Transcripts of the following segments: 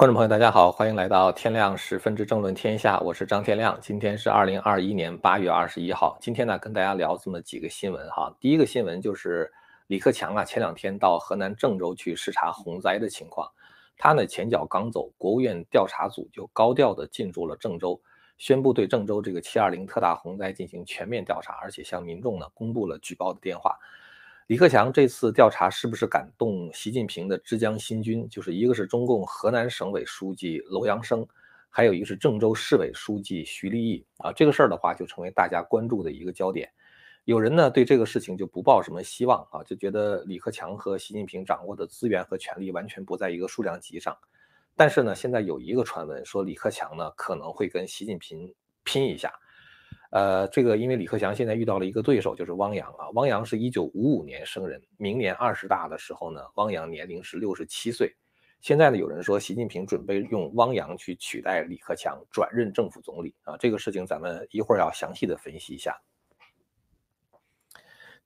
观众朋友，大家好，欢迎来到天亮十分之政论天下，我是张天亮。今天是二零二一年八月二十一号。今天呢，跟大家聊这么几个新闻哈。第一个新闻就是李克强啊，前两天到河南郑州去视察洪灾的情况。他呢前脚刚走，国务院调查组就高调的进驻了郑州，宣布对郑州这个七二零特大洪灾进行全面调查，而且向民众呢公布了举报的电话。李克强这次调查是不是感动习近平的之江新军？就是一个是中共河南省委书记楼阳生，还有一个是郑州市委书记徐立毅啊。这个事儿的话，就成为大家关注的一个焦点。有人呢对这个事情就不抱什么希望啊，就觉得李克强和习近平掌握的资源和权力完全不在一个数量级上。但是呢，现在有一个传闻说李克强呢可能会跟习近平拼一下。呃，这个因为李克强现在遇到了一个对手，就是汪洋啊。汪洋是一九五五年生人，明年二十大的时候呢，汪洋年龄是六十七岁。现在呢，有人说习近平准备用汪洋去取代李克强，转任政府总理啊。这个事情咱们一会儿要详细的分析一下。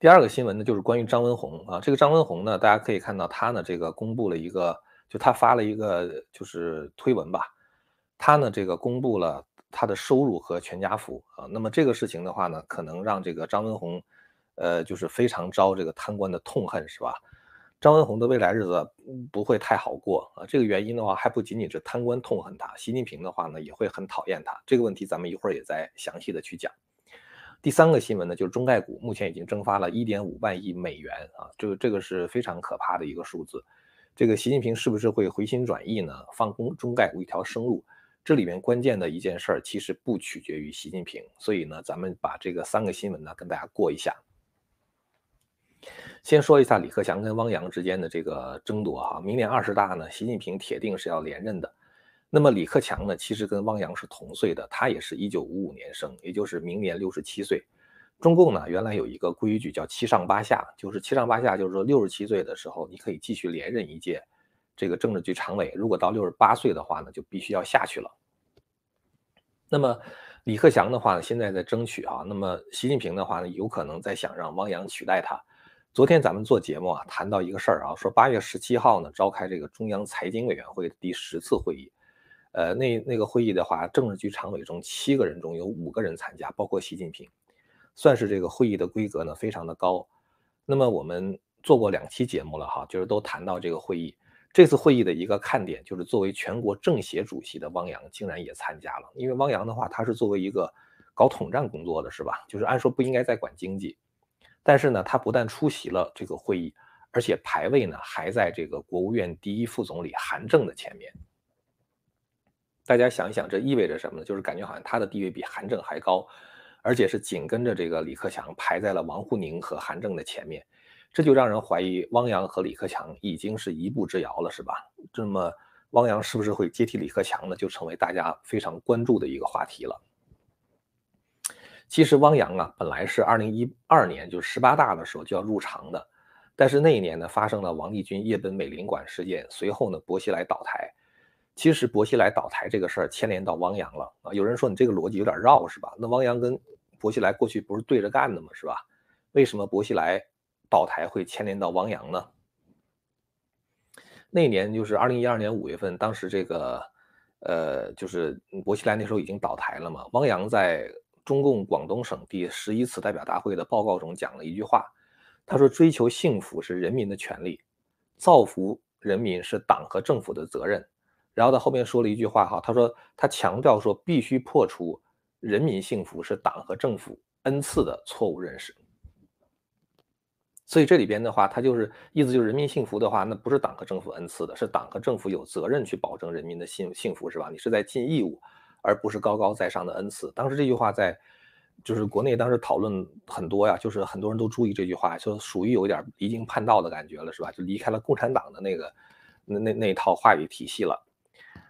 第二个新闻呢，就是关于张文宏啊。这个张文宏呢，大家可以看到他呢，这个公布了一个，就他发了一个就是推文吧，他呢这个公布了。他的收入和全家福啊，那么这个事情的话呢，可能让这个张文宏，呃，就是非常招这个贪官的痛恨，是吧？张文宏的未来日子不会太好过啊。这个原因的话，还不仅仅是贪官痛恨他，习近平的话呢，也会很讨厌他。这个问题咱们一会儿也再详细的去讲。第三个新闻呢，就是中概股目前已经蒸发了一点五万亿美元啊，这个这个是非常可怕的一个数字。这个习近平是不是会回心转意呢？放中中概股一条生路？这里面关键的一件事儿，其实不取决于习近平，所以呢，咱们把这个三个新闻呢跟大家过一下。先说一下李克强跟汪洋之间的这个争夺哈，明年二十大呢，习近平铁定是要连任的。那么李克强呢，其实跟汪洋是同岁的，他也是一九五五年生，也就是明年六十七岁。中共呢，原来有一个规矩叫七上八下，就是七上八下，就是说六十七岁的时候，你可以继续连任一届。这个政治局常委如果到六十八岁的话呢，就必须要下去了。那么李克强的话呢，现在在争取啊。那么习近平的话呢，有可能在想让汪洋取代他。昨天咱们做节目啊，谈到一个事儿啊，说八月十七号呢，召开这个中央财经委员会第十次会议。呃，那那个会议的话，政治局常委中七个人中有五个人参加，包括习近平，算是这个会议的规格呢非常的高。那么我们做过两期节目了哈，就是都谈到这个会议。这次会议的一个看点就是，作为全国政协主席的汪洋竟然也参加了。因为汪洋的话，他是作为一个搞统战工作的，是吧？就是按说不应该再管经济，但是呢，他不但出席了这个会议，而且排位呢还在这个国务院第一副总理韩正的前面。大家想一想，这意味着什么呢？就是感觉好像他的地位比韩正还高，而且是紧跟着这个李克强排在了王沪宁和韩正的前面。这就让人怀疑汪洋和李克强已经是一步之遥了，是吧？这么汪洋是不是会接替李克强呢？就成为大家非常关注的一个话题了。其实汪洋啊，本来是二零一二年就十八大的时候就要入常的，但是那一年呢，发生了王立军夜奔美领馆事件，随后呢，薄熙来倒台。其实薄熙来倒台这个事儿牵连到汪洋了啊。有人说你这个逻辑有点绕，是吧？那汪洋跟薄熙来过去不是对着干的吗？是吧？为什么薄熙来？倒台会牵连到汪洋呢？那年就是二零一二年五月份，当时这个呃，就是薄熙来那时候已经倒台了嘛。汪洋在中共广东省第十一次代表大会的报告中讲了一句话，他说：“追求幸福是人民的权利，造福人民是党和政府的责任。”然后他后面说了一句话哈，他说他强调说必须破除人民幸福是党和政府恩赐的错误认识。所以这里边的话，它就是意思就是人民幸福的话，那不是党和政府恩赐的，是党和政府有责任去保证人民的幸幸福，是吧？你是在尽义务，而不是高高在上的恩赐。当时这句话在，就是国内当时讨论很多呀，就是很多人都注意这句话，就属于有点离经叛道的感觉了，是吧？就离开了共产党的那个那那那套话语体系了。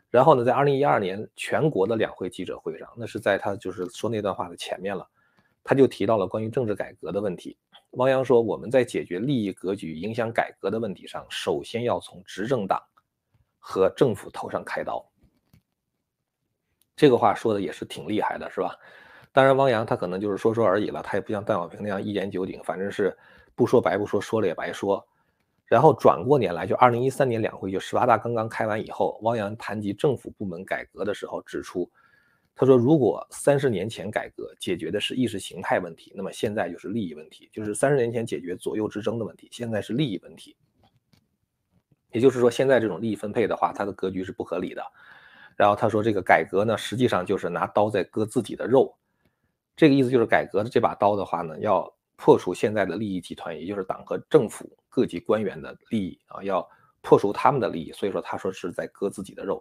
然后呢，在二零一二年全国的两会记者会上，那是在他就是说那段话的前面了，他就提到了关于政治改革的问题。汪洋说：“我们在解决利益格局影响改革的问题上，首先要从执政党和政府头上开刀。”这个话说的也是挺厉害的，是吧？当然，汪洋他可能就是说说而已了，他也不像邓小平那样一言九鼎，反正是不说白不说，说了也白说。然后转过年来，就二零一三年两会，就十八大刚刚开完以后，汪洋谈及政府部门改革的时候指出，他说，如果三十年前改革解决的是意识形态问题，那么现在就是利益问题，就是三十年前解决左右之争的问题，现在是利益问题。也就是说，现在这种利益分配的话，它的格局是不合理的。然后他说，这个改革呢，实际上就是拿刀在割自己的肉。这个意思就是，改革的这把刀的话呢，要破除现在的利益集团，也就是党和政府各级官员的利益啊，要破除他们的利益。所以说，他说是在割自己的肉。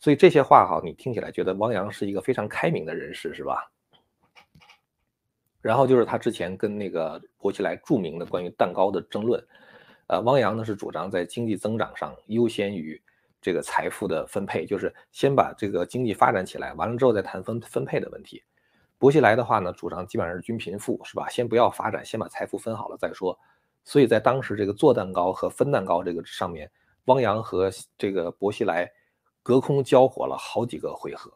所以这些话哈，你听起来觉得汪洋是一个非常开明的人士，是吧？然后就是他之前跟那个薄熙来著名的关于蛋糕的争论。呃，汪洋呢是主张在经济增长上优先于这个财富的分配，就是先把这个经济发展起来，完了之后再谈分分配的问题。薄熙来的话呢，主张基本上是均贫富，是吧？先不要发展，先把财富分好了再说。所以在当时这个做蛋糕和分蛋糕这个上面，汪洋和这个薄熙来隔空交火了好几个回合。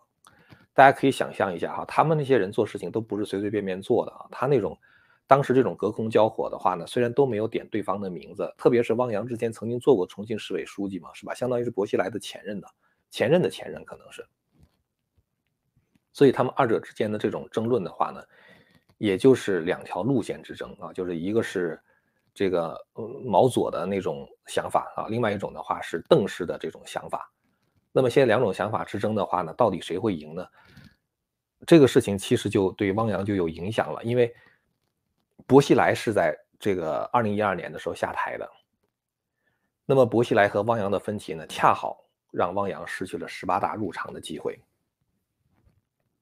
大家可以想象一下哈，他们那些人做事情都不是随随便便做的啊，他那种。当时这种隔空交火的话呢，虽然都没有点对方的名字，特别是汪洋之前曾经做过重庆市委书记嘛，是吧？相当于是薄熙来的前任的前任的前任，可能是。所以他们二者之间的这种争论的话呢，也就是两条路线之争啊，就是一个是这个毛左的那种想法啊，另外一种的话是邓氏的这种想法。那么现在两种想法之争的话呢，到底谁会赢呢？这个事情其实就对汪洋就有影响了，因为。薄熙来是在这个二零一二年的时候下台的，那么薄熙来和汪洋的分歧呢，恰好让汪洋失去了十八大入场的机会。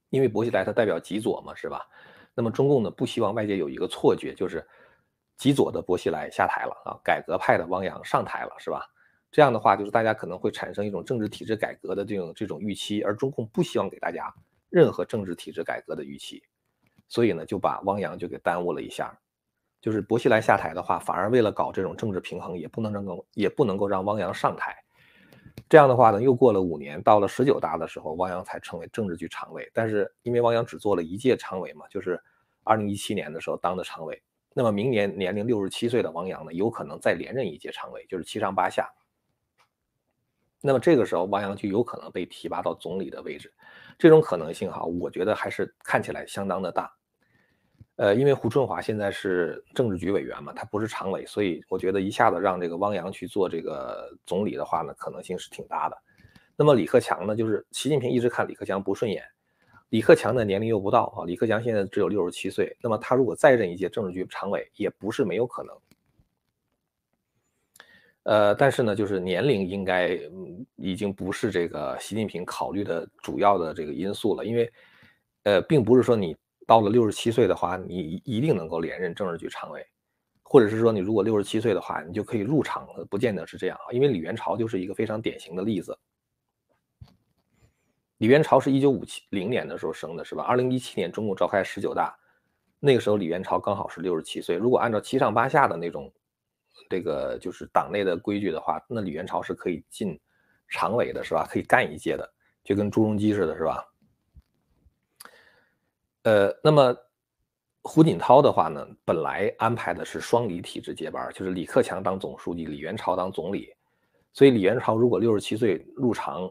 因为薄熙来他代表极左嘛，是吧？那么中共呢不希望外界有一个错觉，就是极左的薄熙来下台了啊，改革派的汪洋上台了，是吧？这样的话，就是大家可能会产生一种政治体制改革的这种这种预期，而中共不希望给大家任何政治体制改革的预期。所以呢，就把汪洋就给耽误了一下，就是薄熙来下台的话，反而为了搞这种政治平衡，也不能让也不能够让汪洋上台。这样的话呢，又过了五年，到了十九大的时候，汪洋才成为政治局常委。但是因为汪洋只做了一届常委嘛，就是二零一七年的时候当的常委。那么明年年龄六十七岁的汪洋呢，有可能再连任一届常委，就是七上八下。那么这个时候，汪洋就有可能被提拔到总理的位置。这种可能性哈，我觉得还是看起来相当的大。呃，因为胡春华现在是政治局委员嘛，他不是常委，所以我觉得一下子让这个汪洋去做这个总理的话呢，可能性是挺大的。那么李克强呢，就是习近平一直看李克强不顺眼，李克强的年龄又不到啊，李克强现在只有六十七岁，那么他如果再任一届政治局常委，也不是没有可能。呃，但是呢，就是年龄应该已经不是这个习近平考虑的主要的这个因素了，因为呃，并不是说你。到了六十七岁的话，你一定能够连任政治局常委，或者是说你如果六十七岁的话，你就可以入场了，不见得是这样啊。因为李元朝就是一个非常典型的例子。李元朝是一九五七零年的时候生的，是吧？二零一七年中共召开十九大，那个时候李元朝刚好是六十七岁。如果按照七上八下的那种这个就是党内的规矩的话，那李元朝是可以进常委的，是吧？可以干一届的，就跟朱镕基似的，是吧？呃，那么胡锦涛的话呢，本来安排的是双李体制接班，就是李克强当总书记，李元朝当总理。所以李元朝如果六十七岁入常，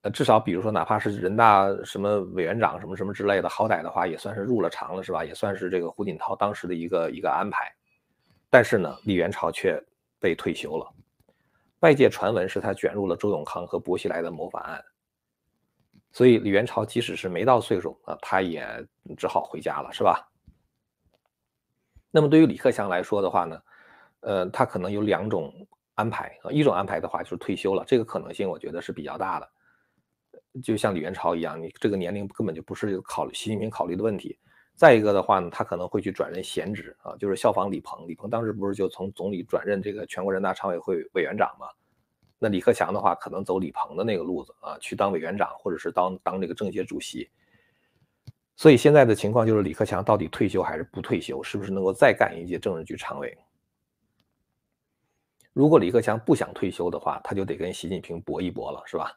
呃，至少比如说哪怕是人大什么委员长什么什么之类的，好歹的话也算是入了常了，是吧？也算是这个胡锦涛当时的一个一个安排。但是呢，李元朝却被退休了，外界传闻是他卷入了周永康和薄熙来的谋反案。所以李元朝即使是没到岁数啊，他也只好回家了，是吧？那么对于李克强来说的话呢，呃，他可能有两种安排啊，一种安排的话就是退休了，这个可能性我觉得是比较大的。就像李元朝一样，你这个年龄根本就不是考虑习近平考虑的问题。再一个的话呢，他可能会去转任闲职啊，就是效仿李鹏，李鹏当时不是就从总理转任这个全国人大常委会委员长吗？那李克强的话，可能走李鹏的那个路子啊，去当委员长，或者是当当这个政协主席。所以现在的情况就是，李克强到底退休还是不退休？是不是能够再干一届政治局常委？如果李克强不想退休的话，他就得跟习近平搏一搏了，是吧？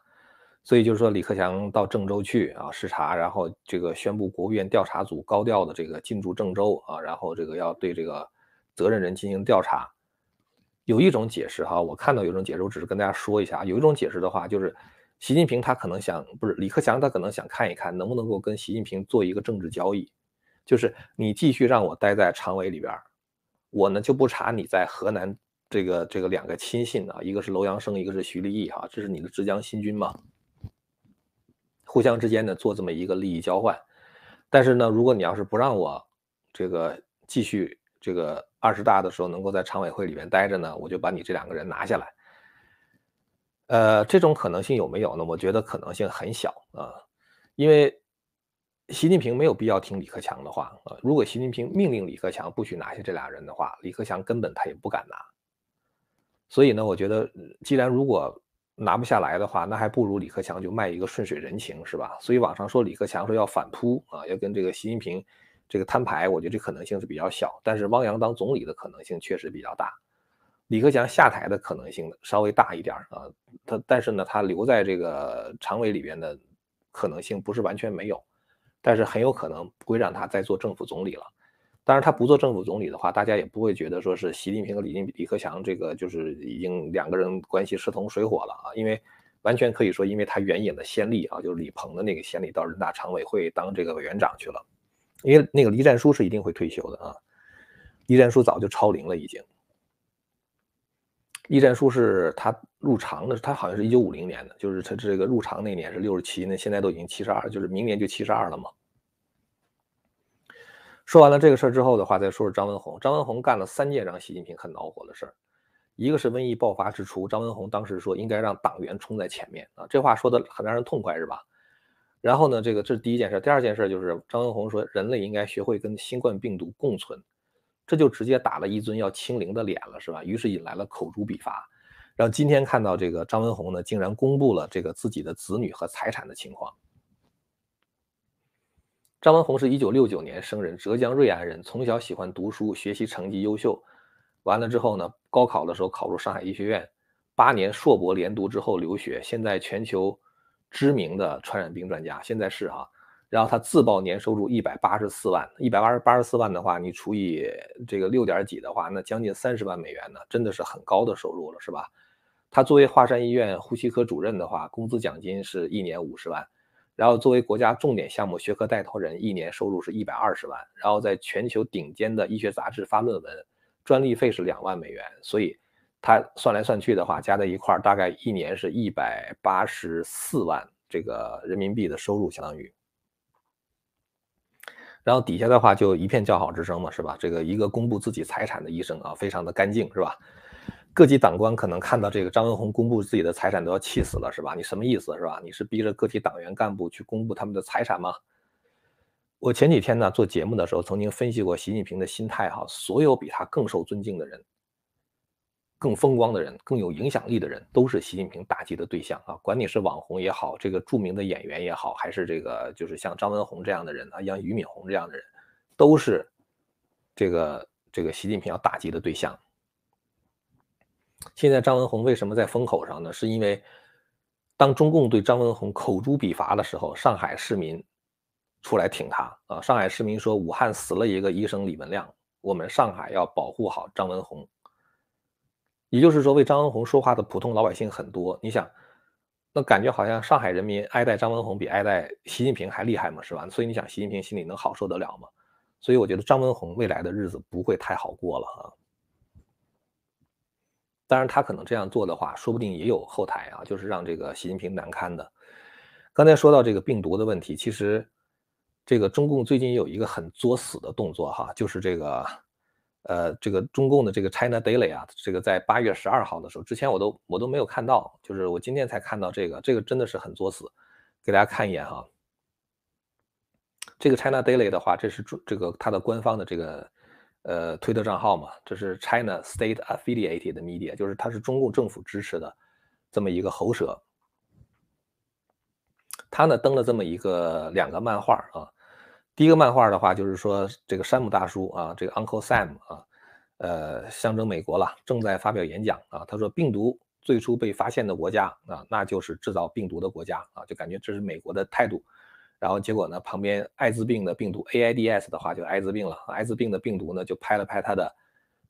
所以就是说，李克强到郑州去啊视察，然后这个宣布国务院调查组高调的这个进驻郑州啊，然后这个要对这个责任人进行调查。有一种解释哈，我看到有一种解释，我只是跟大家说一下。有一种解释的话，就是习近平他可能想，不是李克强他可能想看一看能不能够跟习近平做一个政治交易，就是你继续让我待在常委里边，我呢就不查你在河南这个这个两个亲信啊，一个是楼阳生，一个是徐立毅哈，这是你的浙江新军嘛，互相之间呢做这么一个利益交换。但是呢，如果你要是不让我这个继续这个。二十大的时候能够在常委会里面待着呢，我就把你这两个人拿下来。呃，这种可能性有没有呢？我觉得可能性很小啊，因为习近平没有必要听李克强的话啊。如果习近平命令李克强不许拿下这俩人的话，李克强根本他也不敢拿。所以呢，我觉得既然如果拿不下来的话，那还不如李克强就卖一个顺水人情，是吧？所以网上说李克强说要反扑啊，要跟这个习近平。这个摊牌，我觉得这可能性是比较小，但是汪洋当总理的可能性确实比较大，李克强下台的可能性稍微大一点啊，他但是呢，他留在这个常委里边的可能性不是完全没有，但是很有可能不会让他再做政府总理了。当然，他不做政府总理的话，大家也不会觉得说是习近平和李李克强这个就是已经两个人关系势同水火了啊，因为完全可以说，因为他援引的先例啊，就是李鹏的那个先例，到人大常委会当这个委员长去了。因为那个栗战书是一定会退休的啊，栗战书早就超龄了已经。栗战书是他入常的，他好像是一九五零年的，就是他这个入常那年是六十七，那现在都已经七十二，就是明年就七十二了嘛。说完了这个事儿之后的话，再说说张文宏。张文宏干了三件让习近平很恼火的事儿，一个是瘟疫爆发之初，张文宏当时说应该让党员冲在前面啊，这话说的很让人痛快是吧？然后呢，这个这是第一件事。第二件事就是张文宏说，人类应该学会跟新冠病毒共存，这就直接打了一尊要清零的脸了，是吧？于是引来了口诛笔伐。然后今天看到这个张文宏呢，竟然公布了这个自己的子女和财产的情况。张文宏是一九六九年生人，浙江瑞安人，从小喜欢读书，学习成绩优秀。完了之后呢，高考的时候考入上海医学院，八年硕博连读之后留学，现在全球。知名的传染病专家，现在是哈，然后他自报年收入一百八十四万，一百八十八十四万的话，你除以这个六点几的话，那将近三十万美元呢，真的是很高的收入了，是吧？他作为华山医院呼吸科主任的话，工资奖金是一年五十万，然后作为国家重点项目学科带头人，一年收入是一百二十万，然后在全球顶尖的医学杂志发论文，专利费是两万美元，所以。他算来算去的话，加在一块儿大概一年是一百八十四万这个人民币的收入，相当于。然后底下的话就一片叫好之声嘛，是吧？这个一个公布自己财产的医生啊，非常的干净，是吧？各级党官可能看到这个张文宏公布自己的财产都要气死了，是吧？你什么意思，是吧？你是逼着个体党员干部去公布他们的财产吗？我前几天呢做节目的时候，曾经分析过习近平的心态哈，所有比他更受尊敬的人。更风光的人，更有影响力的人，都是习近平打击的对象啊！管你是网红也好，这个著名的演员也好，还是这个就是像张文宏这样的人啊，像俞敏洪这样的人，都是这个这个习近平要打击的对象。现在张文宏为什么在风口上呢？是因为当中共对张文宏口诛笔伐的时候，上海市民出来挺他啊！上海市民说，武汉死了一个医生李文亮，我们上海要保护好张文宏。也就是说，为张文宏说话的普通老百姓很多。你想，那感觉好像上海人民爱戴张文宏比爱戴习近平还厉害嘛，是吧？所以你想，习近平心里能好受得了吗？所以我觉得张文宏未来的日子不会太好过了啊。当然，他可能这样做的话，说不定也有后台啊，就是让这个习近平难堪的。刚才说到这个病毒的问题，其实这个中共最近有一个很作死的动作哈，就是这个。呃，这个中共的这个 China Daily 啊，这个在八月十二号的时候，之前我都我都没有看到，就是我今天才看到这个，这个真的是很作死，给大家看一眼哈。这个 China Daily 的话，这是这个它的官方的这个呃推特账号嘛，这是 China State Affiliated Media，就是它是中共政府支持的这么一个喉舌。他呢登了这么一个两个漫画啊。第一个漫画的话，就是说这个山姆大叔啊，这个 Uncle Sam 啊，呃，象征美国了，正在发表演讲啊。他说，病毒最初被发现的国家啊，那就是制造病毒的国家啊，就感觉这是美国的态度。然后结果呢，旁边艾滋病的病毒 AIDS 的话就艾滋病了，艾滋病的病毒呢就拍了拍他的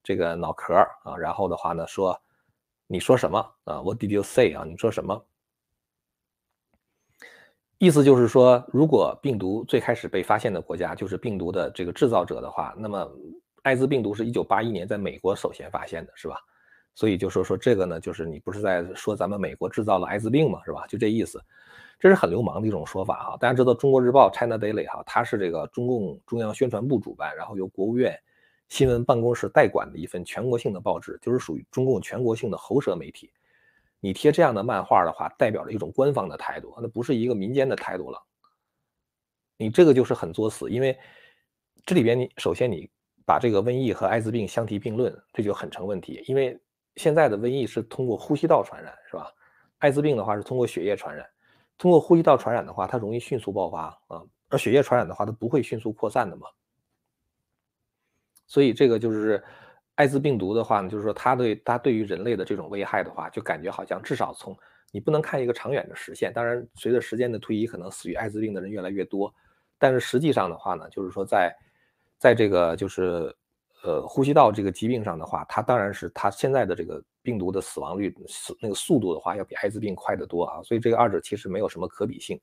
这个脑壳啊，然后的话呢说你说什么啊？What did you say 啊？你说什么？意思就是说，如果病毒最开始被发现的国家就是病毒的这个制造者的话，那么艾滋病毒是一九八一年在美国首先发现的，是吧？所以就说说这个呢，就是你不是在说咱们美国制造了艾滋病吗？是吧？就这意思，这是很流氓的一种说法哈。大家知道《中国日报》China Daily 哈，它是这个中共中央宣传部主办，然后由国务院新闻办公室代管的一份全国性的报纸，就是属于中共全国性的喉舌媒体。你贴这样的漫画的话，代表着一种官方的态度，那不是一个民间的态度了。你这个就是很作死，因为这里边你首先你把这个瘟疫和艾滋病相提并论，这就很成问题，因为。现在的瘟疫是通过呼吸道传染，是吧？艾滋病的话是通过血液传染，通过呼吸道传染的话，它容易迅速爆发啊，而血液传染的话，它不会迅速扩散的嘛。所以这个就是艾滋病毒的话呢，就是说它对它对于人类的这种危害的话，就感觉好像至少从你不能看一个长远的实现。当然，随着时间的推移，可能死于艾滋病的人越来越多，但是实际上的话呢，就是说在在这个就是。呃，呼吸道这个疾病上的话，它当然是它现在的这个病毒的死亡率死那个速度的话，要比艾滋病快得多啊，所以这个二者其实没有什么可比性。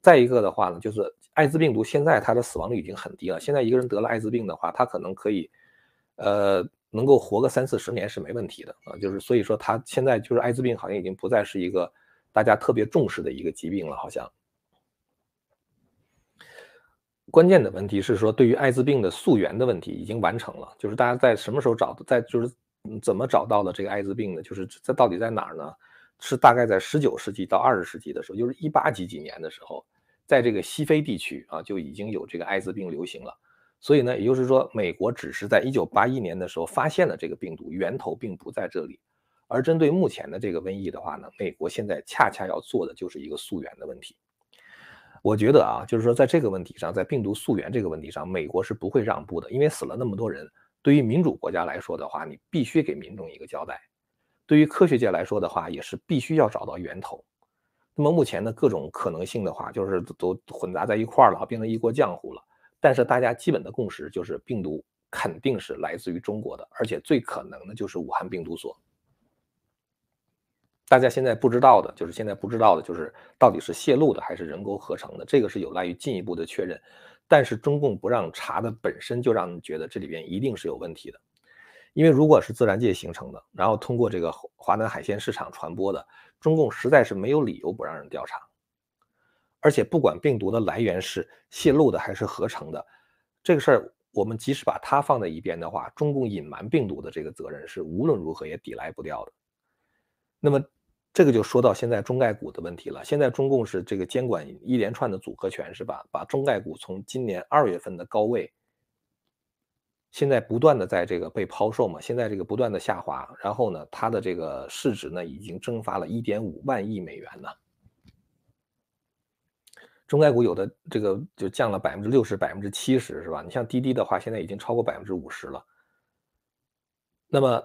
再一个的话呢，就是艾滋病毒现在它的死亡率已经很低了，现在一个人得了艾滋病的话，他可能可以，呃，能够活个三四十年是没问题的啊，就是所以说他现在就是艾滋病好像已经不再是一个大家特别重视的一个疾病了，好像。关键的问题是说，对于艾滋病的溯源的问题已经完成了，就是大家在什么时候找的，在就是怎么找到的这个艾滋病呢？就是在到底在哪儿呢？是大概在十九世纪到二十世纪的时候，就是一八几几年的时候，在这个西非地区啊就已经有这个艾滋病流行了。所以呢，也就是说，美国只是在一九八一年的时候发现了这个病毒源头并不在这里，而针对目前的这个瘟疫的话呢，美国现在恰恰要做的就是一个溯源的问题。我觉得啊，就是说，在这个问题上，在病毒溯源这个问题上，美国是不会让步的，因为死了那么多人，对于民主国家来说的话，你必须给民众一个交代；对于科学界来说的话，也是必须要找到源头。那么目前的各种可能性的话，就是都混杂在一块儿了，变成一锅浆糊了。但是大家基本的共识就是，病毒肯定是来自于中国的，而且最可能的就是武汉病毒所。大家现在不知道的就是现在不知道的就是到底是泄露的还是人工合成的，这个是有赖于进一步的确认。但是中共不让查的本身就让人觉得这里边一定是有问题的，因为如果是自然界形成的，然后通过这个华南海鲜市场传播的，中共实在是没有理由不让人调查。而且不管病毒的来源是泄露的还是合成的，这个事儿我们即使把它放在一边的话，中共隐瞒病毒的这个责任是无论如何也抵赖不掉的。那么。这个就说到现在中概股的问题了。现在中共是这个监管一连串的组合拳，是吧？把中概股从今年二月份的高位，现在不断的在这个被抛售嘛，现在这个不断的下滑，然后呢，它的这个市值呢已经蒸发了一点五万亿美元呢。中概股有的这个就降了百分之六十、百分之七十，是吧？你像滴滴的话，现在已经超过百分之五十了。那么。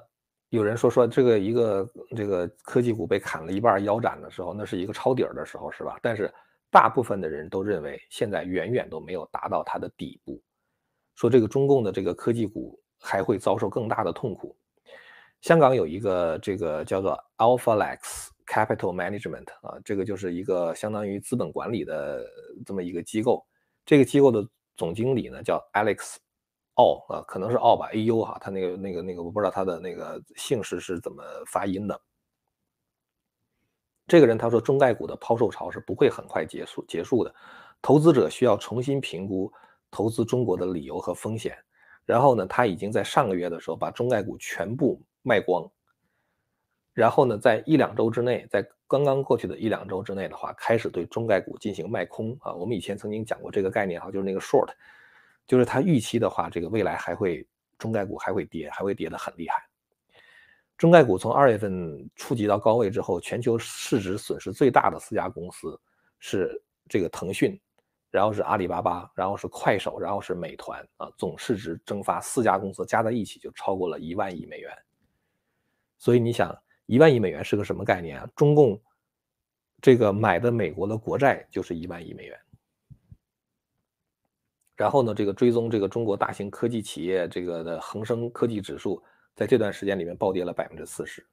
有人说说这个一个这个科技股被砍了一半腰斩的时候，那是一个抄底儿的时候，是吧？但是大部分的人都认为现在远远都没有达到它的底部，说这个中共的这个科技股还会遭受更大的痛苦。香港有一个这个叫做 AlphaLex Capital Management 啊，这个就是一个相当于资本管理的这么一个机构，这个机构的总经理呢叫 Alex。奥啊，可能是奥吧，A U 哈，他那个那个那个，我不知道他的那个姓氏是怎么发音的。这个人他说，中概股的抛售潮是不会很快结束结束的，投资者需要重新评估投资中国的理由和风险。然后呢，他已经在上个月的时候把中概股全部卖光。然后呢，在一两周之内，在刚刚过去的一两周之内的话，开始对中概股进行卖空啊。我们以前曾经讲过这个概念哈，就是那个 short。就是他预期的话，这个未来还会中概股还会跌，还会跌得很厉害。中概股从二月份触及到高位之后，全球市值损失最大的四家公司是这个腾讯，然后是阿里巴巴，然后是快手，然后是美团啊，总市值蒸发，四家公司加在一起就超过了一万亿美元。所以你想，一万亿美元是个什么概念啊？中共这个买的美国的国债就是一万亿美元。然后呢，这个追踪这个中国大型科技企业这个的恒生科技指数在这段时间里面暴跌了百分之四十。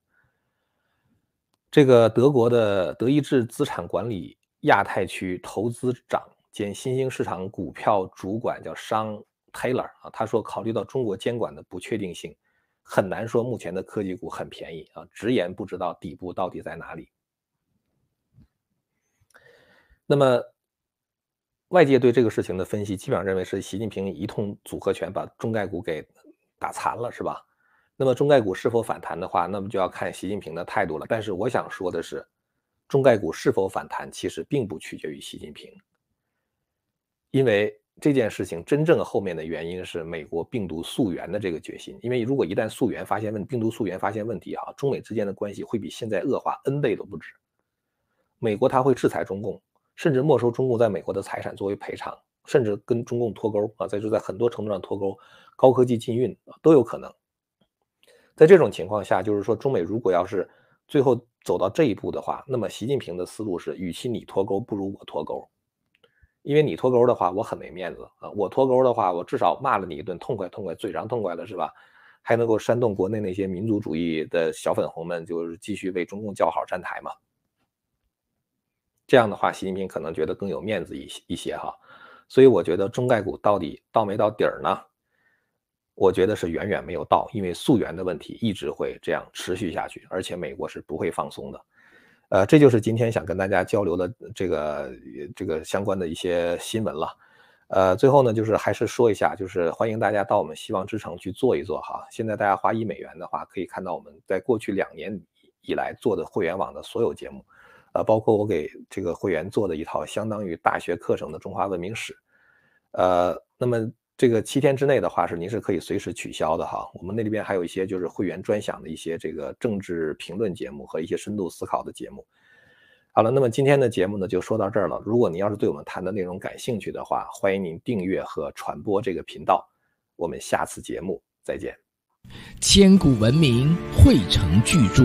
这个德国的德意志资产管理亚太区投资长兼新兴市场股票主管叫商 Taylor 啊，他说，考虑到中国监管的不确定性，很难说目前的科技股很便宜啊，直言不知道底部到底在哪里。那么，外界对这个事情的分析，基本上认为是习近平一通组合拳把中概股给打残了，是吧？那么中概股是否反弹的话，那么就要看习近平的态度了。但是我想说的是，中概股是否反弹，其实并不取决于习近平，因为这件事情真正后面的原因是美国病毒溯源的这个决心。因为如果一旦溯源发现问病毒溯源发现问题啊，中美之间的关系会比现在恶化 N 倍都不止。美国他会制裁中共，甚至没收中共在美国的财产作为赔偿，甚至跟中共脱钩啊，在就在很多程度上脱钩，高科技禁运都有可能。在这种情况下，就是说，中美如果要是最后走到这一步的话，那么习近平的思路是，与其你脱钩，不如我脱钩。因为你脱钩的话，我很没面子啊；我脱钩的话，我至少骂了你一顿，痛快痛快，嘴上痛快了是吧？还能够煽动国内那些民族主义的小粉红们，就是继续为中共叫好站台嘛。这样的话，习近平可能觉得更有面子一些一些哈。所以我觉得中概股到底到没到底儿呢？我觉得是远远没有到，因为溯源的问题一直会这样持续下去，而且美国是不会放松的。呃，这就是今天想跟大家交流的这个这个相关的一些新闻了。呃，最后呢，就是还是说一下，就是欢迎大家到我们希望之城去做一做哈。现在大家花一美元的话，可以看到我们在过去两年以来做的会员网的所有节目，呃，包括我给这个会员做的一套相当于大学课程的中华文明史。呃，那么。这个七天之内的话是您是可以随时取消的哈。我们那里边还有一些就是会员专享的一些这个政治评论节目和一些深度思考的节目。好了，那么今天的节目呢就说到这儿了。如果您要是对我们谈的内容感兴趣的话，欢迎您订阅和传播这个频道。我们下次节目再见。千古文明汇成巨著，